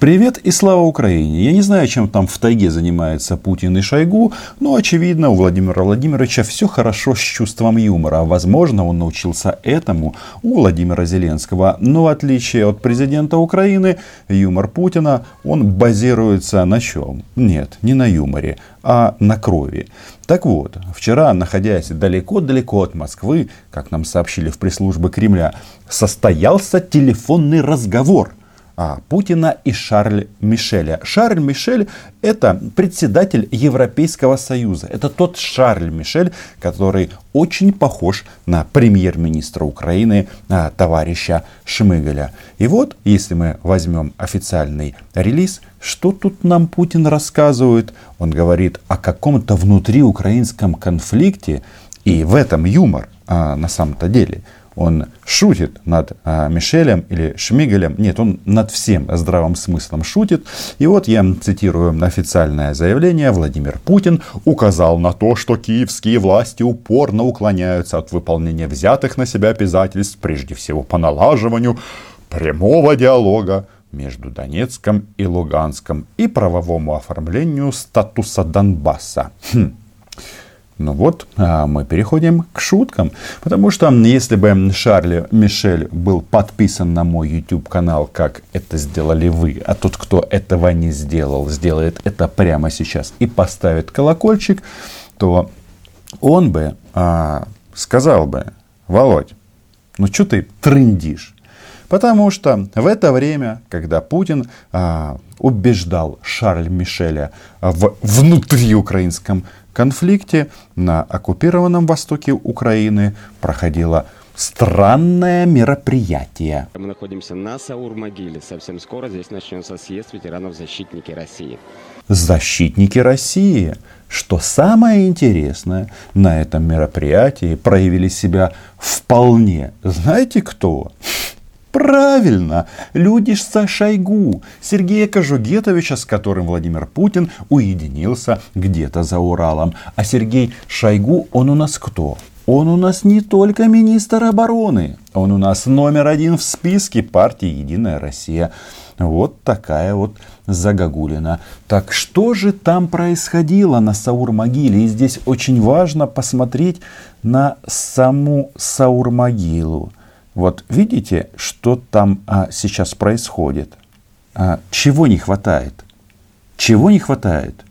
Привет и слава Украине. Я не знаю, чем там в тайге занимается Путин и Шойгу, но очевидно у Владимира Владимировича все хорошо с чувством юмора. Возможно, он научился этому у Владимира Зеленского. Но в отличие от президента Украины, юмор Путина, он базируется на чем? Нет, не на юморе, а на крови. Так вот, вчера, находясь далеко-далеко от Москвы, как нам сообщили в пресс-службе Кремля, состоялся телефонный разговор – Путина и Шарль Мишеля. Шарль Мишель это председатель Европейского Союза. Это тот Шарль Мишель, который очень похож на премьер-министра Украины а, товарища Шмыгаля. И вот, если мы возьмем официальный релиз, что тут нам Путин рассказывает? Он говорит о каком-то внутриукраинском конфликте, и в этом юмор а, на самом-то деле – он шутит над а, Мишелем или Шмигелем. Нет, он над всем здравым смыслом шутит. И вот я цитирую официальное заявление. Владимир Путин указал на то, что киевские власти упорно уклоняются от выполнения взятых на себя обязательств, прежде всего по налаживанию прямого диалога между Донецком и Луганском и правовому оформлению статуса Донбасса. Хм. Ну вот, а мы переходим к шуткам. Потому что если бы Шарль Мишель был подписан на мой YouTube канал, как это сделали вы, а тот, кто этого не сделал, сделает это прямо сейчас и поставит колокольчик, то он бы а, сказал бы, Володь, ну что ты трындишь? Потому что в это время, когда Путин а, убеждал Шарль Мишеля в внутриукраинском конфликте на оккупированном востоке Украины проходило странное мероприятие. Мы находимся на Саур-могиле. Совсем скоро здесь начнется съезд ветеранов «Защитники России». Защитники России. Что самое интересное, на этом мероприятии проявили себя вполне, знаете кто? Правильно, люди со Шойгу, Сергея Кожугетовича, с которым Владимир Путин уединился где-то за Уралом. А Сергей Шойгу, он у нас кто? Он у нас не только министр обороны, он у нас номер один в списке партии «Единая Россия». Вот такая вот загогулина. Так что же там происходило на Саур-могиле? И здесь очень важно посмотреть на саму Саур-могилу. Вот видите, что там а, сейчас происходит? А, чего не хватает? Чего не хватает?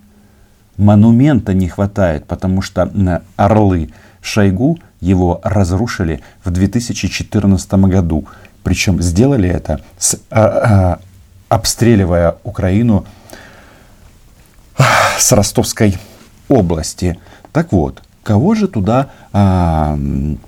Монумента не хватает, потому что а, орлы Шойгу его разрушили в 2014 году. Причем сделали это, с, а, а, обстреливая Украину с Ростовской области. Так вот, кого же туда а,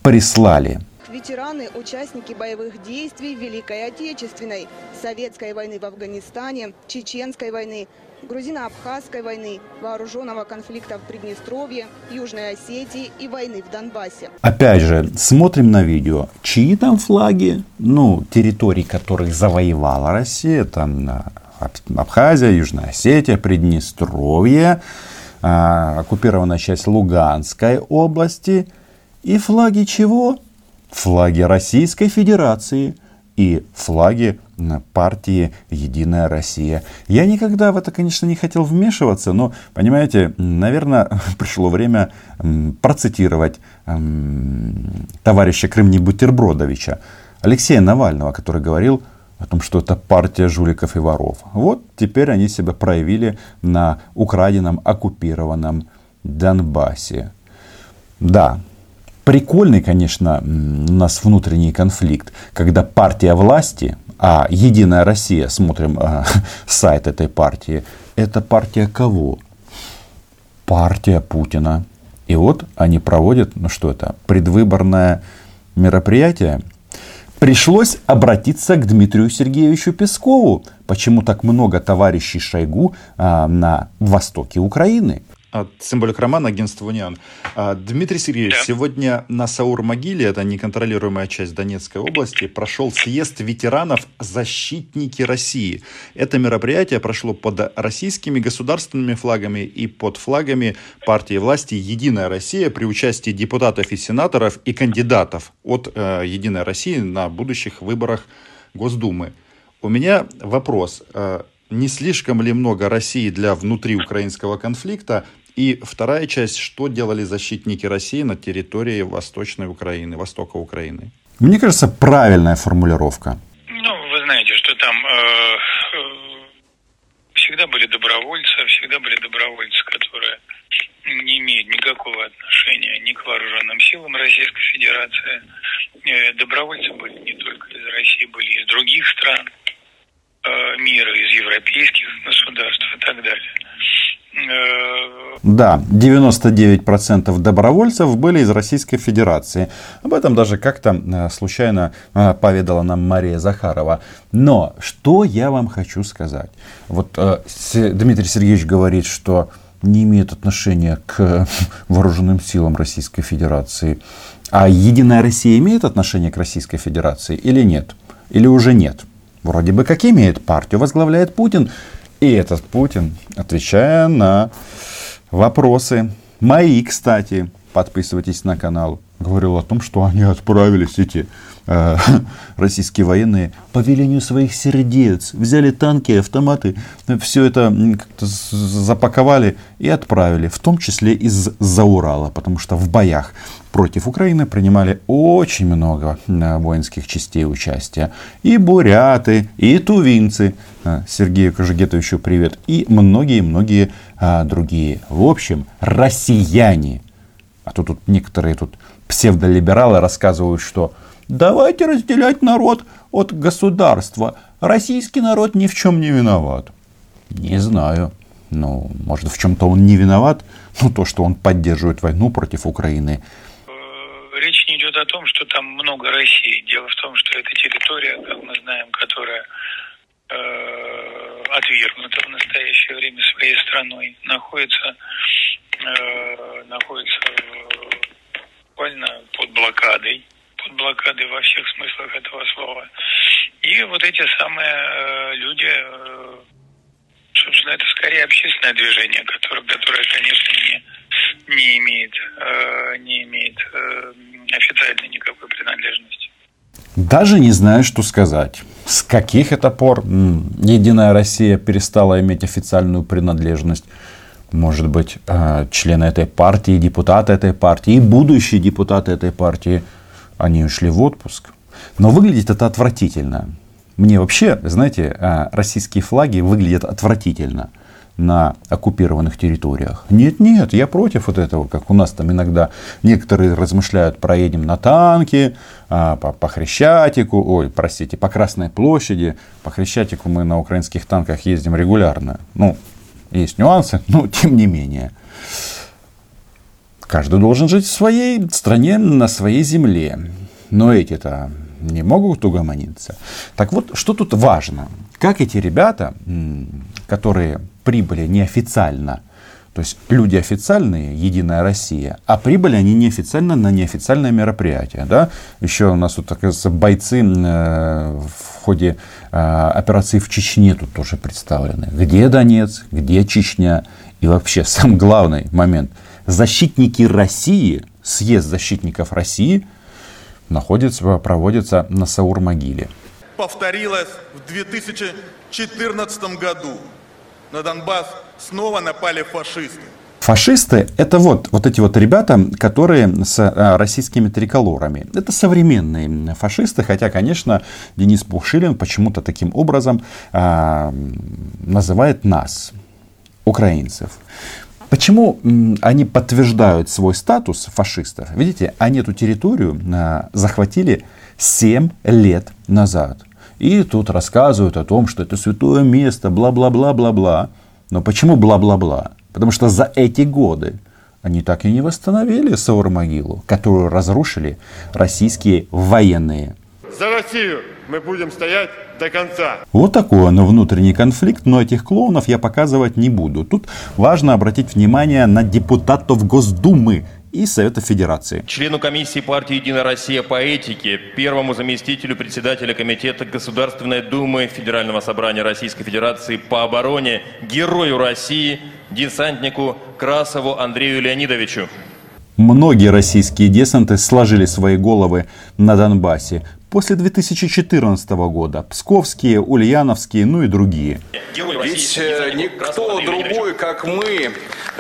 прислали? Ветераны, участники боевых действий Великой Отечественной, Советской войны в Афганистане, Чеченской войны, Грузино-Абхазской войны, вооруженного конфликта в Приднестровье, Южной Осетии и войны в Донбассе. Опять же, смотрим на видео. Чьи там флаги? Ну, территории, которых завоевала Россия, там Абхазия, Южная Осетия, Приднестровье, а, оккупированная часть Луганской области. И флаги чего? Флаги Российской Федерации и флаги партии «Единая Россия». Я никогда в это, конечно, не хотел вмешиваться, но, понимаете, наверное, пришло время процитировать товарища Крымни-Бутербродовича, Алексея Навального, который говорил о том, что это партия жуликов и воров. Вот теперь они себя проявили на украденном, оккупированном Донбассе. Да, Прикольный, конечно, у нас внутренний конфликт, когда партия власти, а Единая Россия, смотрим э, сайт этой партии, это партия кого? Партия Путина. И вот они проводят, ну что это, предвыборное мероприятие. Пришлось обратиться к Дмитрию Сергеевичу Пескову. Почему так много товарищей Шойгу а, на востоке Украины? От символик романа агентства Униан. А, Дмитрий Сергеевич, да. сегодня на Саур-могиле, это неконтролируемая часть Донецкой области, прошел съезд ветеранов «Защитники России». Это мероприятие прошло под российскими государственными флагами и под флагами партии власти «Единая Россия» при участии депутатов и сенаторов и кандидатов от э, «Единой России» на будущих выборах Госдумы. У меня вопрос. Э, не слишком ли много России для внутриукраинского конфликта? И вторая часть, что делали защитники России на территории Восточной Украины, Востока Украины? Мне кажется, правильная формулировка. Ну, вы знаете, что там э, э, всегда были добровольцы, всегда были добровольцы, которые не имеют никакого отношения ни к вооруженным силам Российской Федерации. Э, добровольцы были не только из России, были из других стран э, мира, из европейских государств и так далее. Э, да, 99% добровольцев были из Российской Федерации. Об этом даже как-то э, случайно э, поведала нам Мария Захарова. Но что я вам хочу сказать? Вот Дмитрий Сергеевич говорит, что не имеет отношения к вооруженным силам Российской Федерации. А Единая Россия имеет отношение к Российской Федерации или нет? Или уже нет? Вроде бы как имеет. Партию возглавляет Путин. И этот Путин, отвечая на вопросы, мои, кстати, подписывайтесь на канал, говорил о том, что они отправились, эти э, российские военные, по велению своих сердец, взяли танки, автоматы, все это запаковали и отправили, в том числе из-за Урала, потому что в боях против Украины принимали очень много воинских частей участия. И буряты, и тувинцы, э, Сергею Кожегетовичу привет, и многие-многие а, другие. В общем, россияне. А то тут некоторые тут псевдолибералы рассказывают, что давайте разделять народ от государства. Российский народ ни в чем не виноват. Не знаю. Ну, может, в чем-то он не виноват. Ну, то, что он поддерживает войну против Украины, речь не идет о том, что там много России. Дело в том, что это территория, как мы знаем, которая э, отвергнута в настоящее время своей страной, находится, э, находится буквально под блокадой, под блокадой во всех смыслах этого слова. И вот эти самые э, люди, э, собственно, это скорее общественное движение, которое, которое конечно, не не имеет, э, не имеет э, официальной никакой принадлежности. Даже не знаю, что сказать. С каких это пор Единая Россия перестала иметь официальную принадлежность? Может быть, э, члены этой партии, депутаты этой партии и будущие депутаты этой партии, они ушли в отпуск. Но выглядит это отвратительно. Мне вообще, знаете, российские флаги выглядят отвратительно на оккупированных территориях. Нет, нет, я против вот этого, как у нас там иногда некоторые размышляют, проедем на танке, а, по, по Хрещатику, ой, простите, по Красной площади. По Хрещатику мы на украинских танках ездим регулярно. Ну, есть нюансы, но тем не менее. Каждый должен жить в своей стране, на своей земле. Но эти-то не могут угомониться. Так вот, что тут важно? Как эти ребята, которые прибыли неофициально, то есть люди официальные, Единая Россия, а прибыли они неофициально на неофициальное мероприятие. Да? Еще у нас тут, оказывается, бойцы э, в ходе э, операции в Чечне тут тоже представлены. Где Донец, где Чечня и вообще сам главный момент. Защитники России, съезд защитников России находится, проводится на Саур-могиле. Повторилось в 2014 году на Донбасс снова напали фашисты. Фашисты – это вот, вот эти вот ребята, которые с а, российскими триколорами. Это современные фашисты, хотя, конечно, Денис Пушилин почему-то таким образом а, называет нас, украинцев. Почему они подтверждают свой статус фашистов? Видите, они эту территорию а, захватили 7 лет назад. И тут рассказывают о том, что это святое место, бла-бла-бла-бла-бла. Но почему бла-бла-бла? Потому что за эти годы они так и не восстановили Саур-могилу, которую разрушили российские военные. За Россию мы будем стоять до конца. Вот такой он внутренний конфликт, но этих клоунов я показывать не буду. Тут важно обратить внимание на депутатов Госдумы, и Совета Федерации. Члену комиссии партии «Единая Россия» по этике, первому заместителю председателя Комитета Государственной Думы Федерального собрания Российской Федерации по обороне, герою России, десантнику Красову Андрею Леонидовичу. Многие российские десанты сложили свои головы на Донбассе. после 2014 года. Псковские, Ульяновские, ну и другие. Ведь э, никто другой, как мы,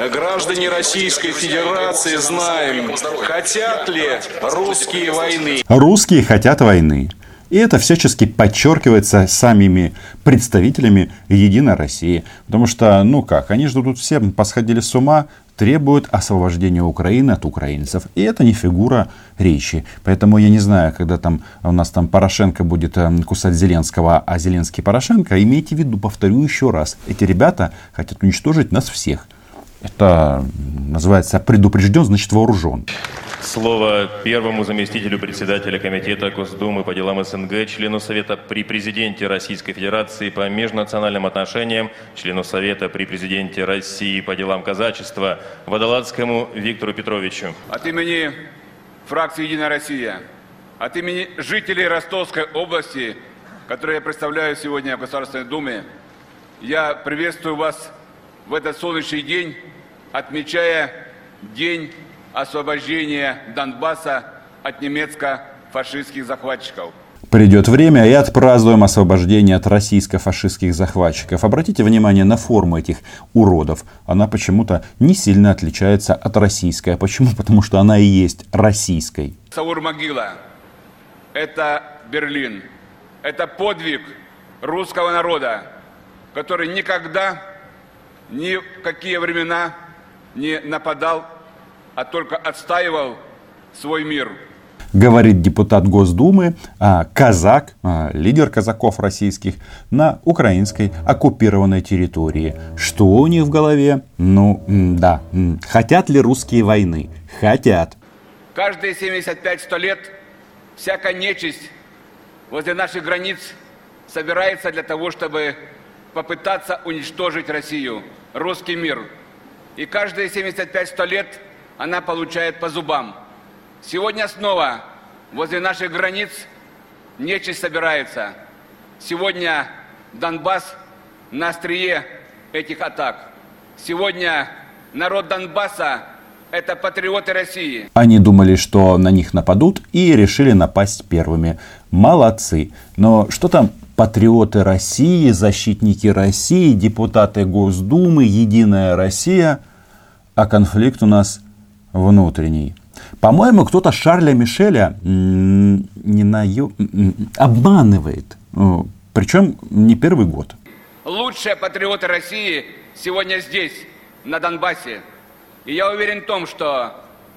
граждане Российской Федерации, знаем, хотят ли русские войны. Русские хотят войны. И это всячески подчеркивается самими представителями Единой России. Потому что, ну как, они же тут все посходили с ума, требуют освобождения Украины от украинцев. И это не фигура речи. Поэтому я не знаю, когда там у нас там Порошенко будет эм, кусать Зеленского, а Зеленский Порошенко, имейте в виду, повторю еще раз, эти ребята хотят уничтожить нас всех. Это называется предупрежден, значит вооружен. Слово первому заместителю председателя Комитета Госдумы по делам СНГ, члену Совета при Президенте Российской Федерации по межнациональным отношениям, члену Совета при Президенте России по делам казачества Водоладскому Виктору Петровичу. От имени фракции «Единая Россия», от имени жителей Ростовской области, которые я представляю сегодня в Государственной Думе, я приветствую вас в этот солнечный день, отмечая День освобождения Донбасса от немецко-фашистских захватчиков. Придет время и отпразднуем освобождение от российско-фашистских захватчиков. Обратите внимание на форму этих уродов. Она почему-то не сильно отличается от российской. А почему? Потому что она и есть российской. Саур-могила – это Берлин. Это подвиг русского народа, который никогда, ни в какие времена не нападал а только отстаивал свой мир. Говорит депутат Госдумы, а, казак, а, лидер казаков российских, на украинской оккупированной территории. Что у них в голове? Ну, да. Хотят ли русские войны? Хотят. Каждые 75-100 лет всякая нечисть возле наших границ собирается для того, чтобы попытаться уничтожить Россию, русский мир. И каждые 75-100 лет она получает по зубам. Сегодня снова возле наших границ нечисть собирается. Сегодня Донбасс на острие этих атак. Сегодня народ Донбасса – это патриоты России. Они думали, что на них нападут и решили напасть первыми. Молодцы. Но что там патриоты России, защитники России, депутаты Госдумы, Единая Россия? А конфликт у нас внутренний. По-моему, кто-то Шарля Мишеля не на... обманывает. Причем не первый год. Лучшие патриоты России сегодня здесь, на Донбассе. И я уверен в том, что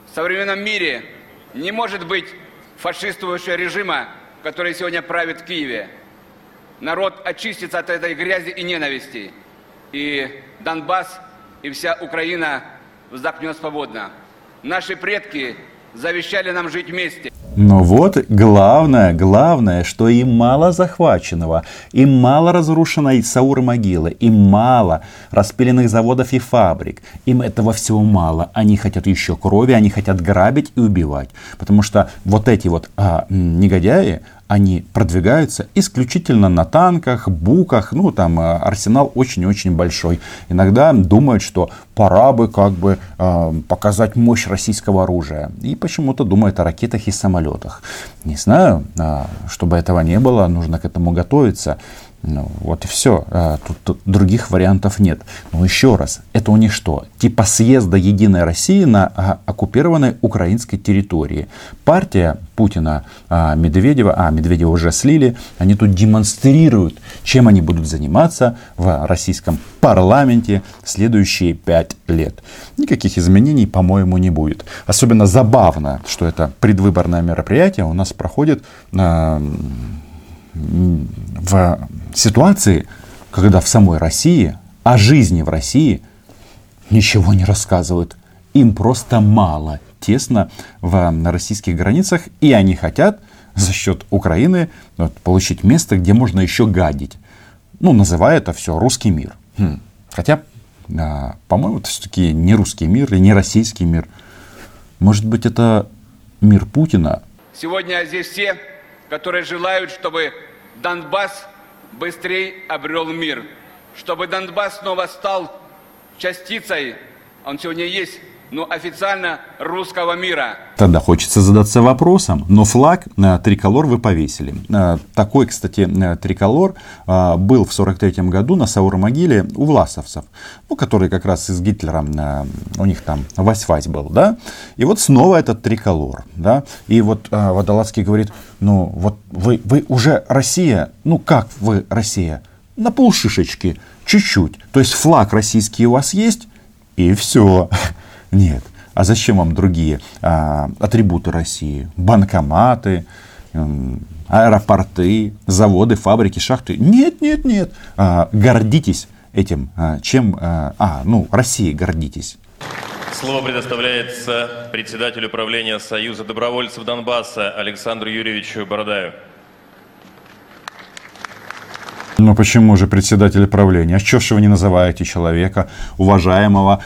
в современном мире не может быть фашистующего режима, который сегодня правит в Киеве. Народ очистится от этой грязи и ненависти. И Донбасс, и вся Украина вздохнет свободно. Наши предки завещали нам жить вместе. Но вот главное, главное, что им мало захваченного, им мало разрушенной Саур-могилы, им мало распиленных заводов и фабрик. Им этого всего мало. Они хотят еще крови, они хотят грабить и убивать. Потому что вот эти вот а, негодяи, они продвигаются исключительно на танках, буках, ну там э, арсенал очень-очень большой. Иногда думают, что пора бы как бы э, показать мощь российского оружия. И почему-то думают о ракетах и самолетах. Не знаю, э, чтобы этого не было, нужно к этому готовиться. Ну, вот и все. А, тут, тут других вариантов нет. Но еще раз, это у них что? Типа съезда Единой России на а, оккупированной украинской территории. Партия Путина, а, Медведева, а Медведева уже слили, они тут демонстрируют, чем они будут заниматься в российском парламенте следующие пять лет. Никаких изменений, по-моему, не будет. Особенно забавно, что это предвыборное мероприятие у нас проходит в ситуации, когда в самой России о жизни в России ничего не рассказывают. Им просто мало, тесно в российских границах, и они хотят за счет Украины вот, получить место, где можно еще гадить. Ну, называя это все русский мир. Хм. Хотя, а, по-моему, это все-таки не русский мир и не российский мир. Может быть, это мир Путина? Сегодня здесь все которые желают, чтобы Донбасс быстрее обрел мир, чтобы Донбасс снова стал частицей, он сегодня есть, но официально русского мира. Тогда хочется задаться вопросом, но флаг э, триколор вы повесили. Э, такой, кстати, э, триколор был в 43 году на Сауромогиле у власовцев, ну, которые как раз с Гитлером, у них там вась-вась был, да. И вот снова этот триколор, да. И вот Водолазский говорит, ну, вот вы, вы уже Россия, ну, как вы Россия? На полшишечки, чуть-чуть. То есть флаг российский у вас есть, и все. Нет, а зачем вам другие а, атрибуты России? Банкоматы, аэропорты, заводы, фабрики, шахты? Нет, нет, нет. А, гордитесь этим. А, чем? А, а, ну, Россией гордитесь. Слово предоставляется председателю правления Союза добровольцев Донбасса Александру Юрьевичу Бородаю. Ну почему же председатель правления? А что ж вы не называете человека, уважаемого,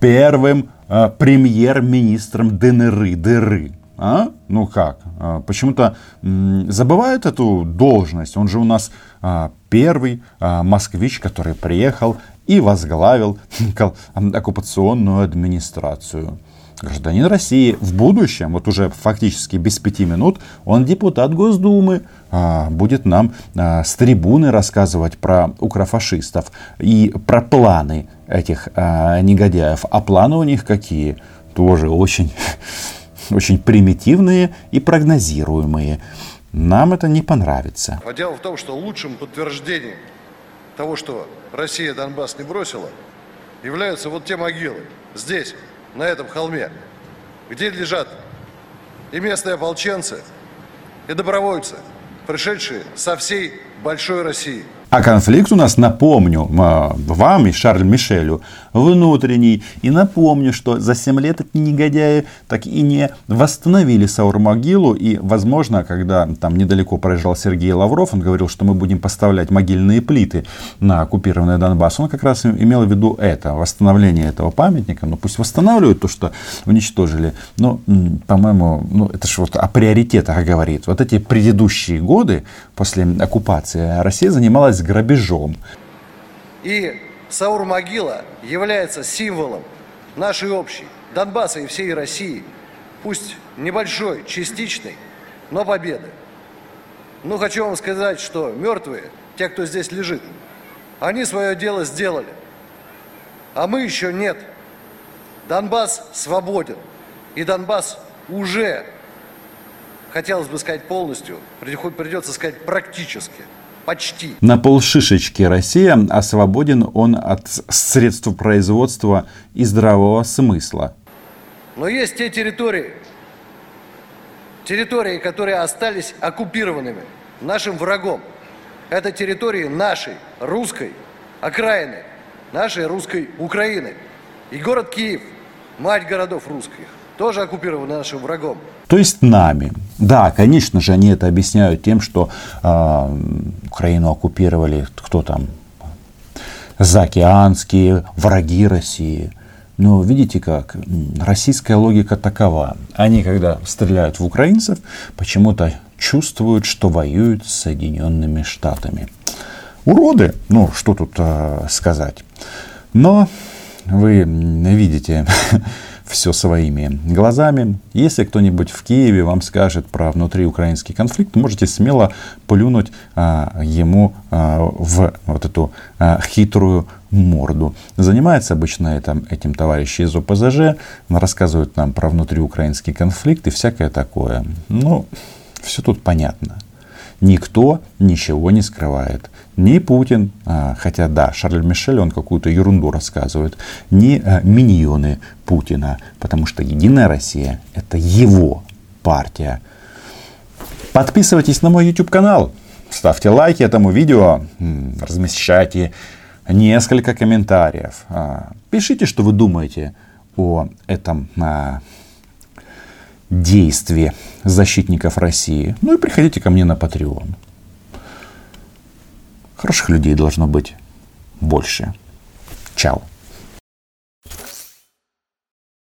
первым э, премьер-министром ДНР, ДР. А? Ну как? А, почему-то забывают эту должность. Он же у нас а, первый а, москвич, который приехал и возглавил оккупационную администрацию. Гражданин России в будущем, вот уже фактически без пяти минут, он депутат Госдумы, а, будет нам с трибуны рассказывать про укрофашистов и про планы этих а, негодяев. А планы у них какие? Тоже очень, очень примитивные и прогнозируемые. Нам это не понравится. А дело в том, что лучшим подтверждением того, что Россия Донбасс не бросила, являются вот те могилы здесь, на этом холме, где лежат и местные ополченцы, и добровольцы, пришедшие со всей большой России – а конфликт у нас, напомню, вам и Шарль Мишелю, внутренний. И напомню, что за 7 лет эти негодяи так и не восстановили Саур-могилу. И, возможно, когда там недалеко проезжал Сергей Лавров, он говорил, что мы будем поставлять могильные плиты на оккупированный Донбасс. Он как раз имел в виду это, восстановление этого памятника. Ну, пусть восстанавливают то, что уничтожили. Но, по-моему, ну, это же вот о приоритетах говорит. Вот эти предыдущие годы после оккупации Россия занималась грабежом. И Саур-могила является символом нашей общей Донбасса и всей России, пусть небольшой, частичной, но победы. Ну, хочу вам сказать, что мертвые, те, кто здесь лежит, они свое дело сделали, а мы еще нет. Донбасс свободен, и Донбасс уже, хотелось бы сказать полностью, придется сказать практически – Почти. На полшишечки Россия, а свободен он от средств производства и здравого смысла. Но есть те территории, территории, которые остались оккупированными нашим врагом. Это территории нашей, русской окраины, нашей русской Украины. И город Киев, мать городов русских, тоже оккупирован нашим врагом. То есть нами. Да, конечно же, они это объясняют тем, что э, Украину оккупировали кто там, заокеанские враги России. Но видите как, российская логика такова. Они, когда стреляют в украинцев, почему-то чувствуют, что воюют с Соединенными Штатами. Уроды, ну что тут э, сказать. Но вы видите, все своими глазами. Если кто-нибудь в Киеве вам скажет про внутриукраинский конфликт, можете смело плюнуть а, ему а, в вот эту а, хитрую морду. Занимается обычно этим, этим товарищи из ОПЗЖ, рассказывают нам про внутриукраинский конфликт и всякое такое. Ну, все тут понятно. Никто ничего не скрывает ни Путин, а, хотя да, Шарль Мишель, он какую-то ерунду рассказывает, ни а, миньоны Путина, потому что Единая Россия – это его партия. Подписывайтесь на мой YouTube канал, ставьте лайки этому видео, размещайте несколько комментариев, а, пишите, что вы думаете о этом действии защитников России. Ну и приходите ко мне на Patreon. Хороших людей должно быть больше. Чао.